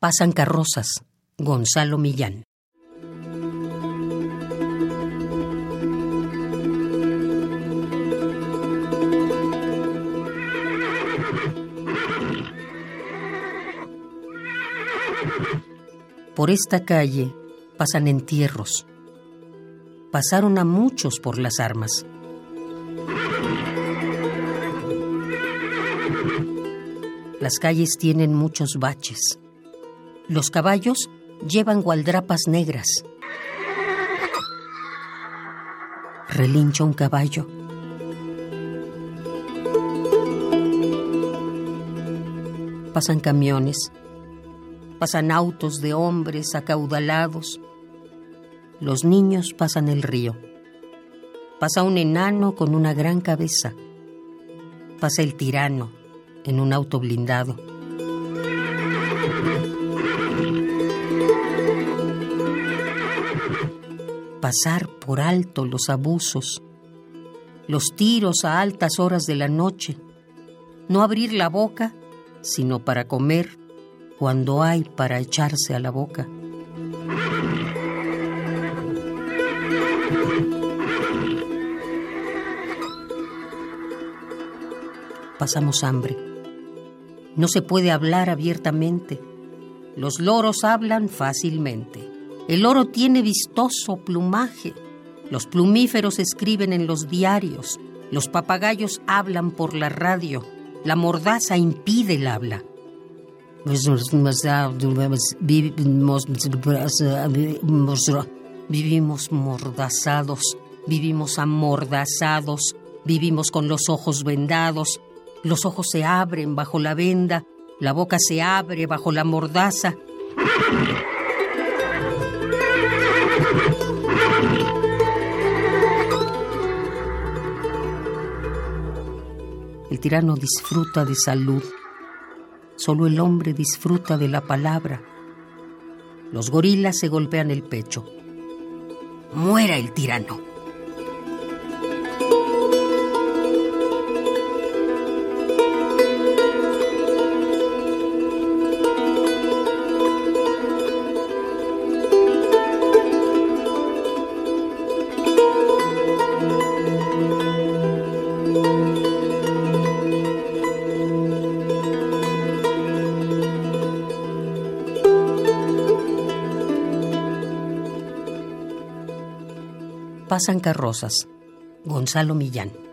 Pasan carrozas. Gonzalo Millán. Por esta calle pasan entierros. Pasaron a muchos por las armas. Las calles tienen muchos baches. Los caballos llevan gualdrapas negras. Relincha un caballo. Pasan camiones. Pasan autos de hombres acaudalados. Los niños pasan el río. Pasa un enano con una gran cabeza. Pasa el tirano en un auto blindado. Pasar por alto los abusos, los tiros a altas horas de la noche, no abrir la boca sino para comer cuando hay para echarse a la boca. Pasamos hambre. No se puede hablar abiertamente. Los loros hablan fácilmente. El oro tiene vistoso plumaje. Los plumíferos escriben en los diarios. Los papagayos hablan por la radio. La mordaza impide el habla. Vivimos mordazados, vivimos amordazados, vivimos con los ojos vendados, los ojos se abren bajo la venda, la boca se abre bajo la mordaza. El tirano disfruta de salud. Solo el hombre disfruta de la palabra. Los gorilas se golpean el pecho. Muera el tirano. Pasan carrozas. Gonzalo Millán.